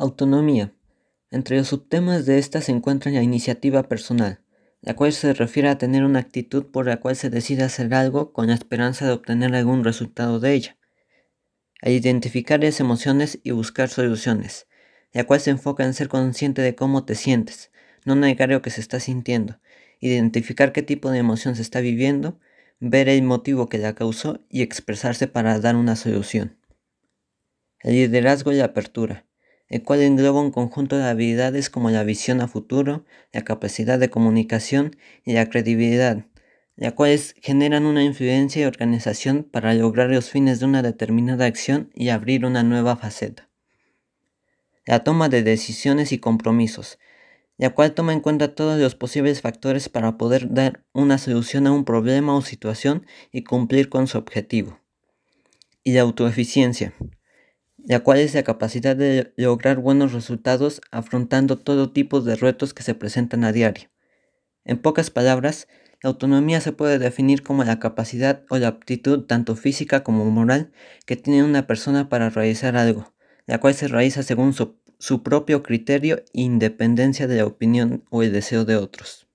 Autonomía. Entre los subtemas de esta se encuentra la iniciativa personal, la cual se refiere a tener una actitud por la cual se decide hacer algo con la esperanza de obtener algún resultado de ella. A identificar las emociones y buscar soluciones, la cual se enfoca en ser consciente de cómo te sientes, no negar lo que se está sintiendo, identificar qué tipo de emoción se está viviendo, ver el motivo que la causó y expresarse para dar una solución. El liderazgo y la apertura, el cual engloba un conjunto de habilidades como la visión a futuro, la capacidad de comunicación y la credibilidad, las cuales generan una influencia y organización para lograr los fines de una determinada acción y abrir una nueva faceta. La toma de decisiones y compromisos, la cual toma en cuenta todos los posibles factores para poder dar una solución a un problema o situación y cumplir con su objetivo. Y la autoeficiencia, la cual es la capacidad de lograr buenos resultados afrontando todo tipo de retos que se presentan a diario. En pocas palabras, la autonomía se puede definir como la capacidad o la aptitud tanto física como moral que tiene una persona para realizar algo, la cual se realiza según su propio criterio e independencia de la opinión o el deseo de otros.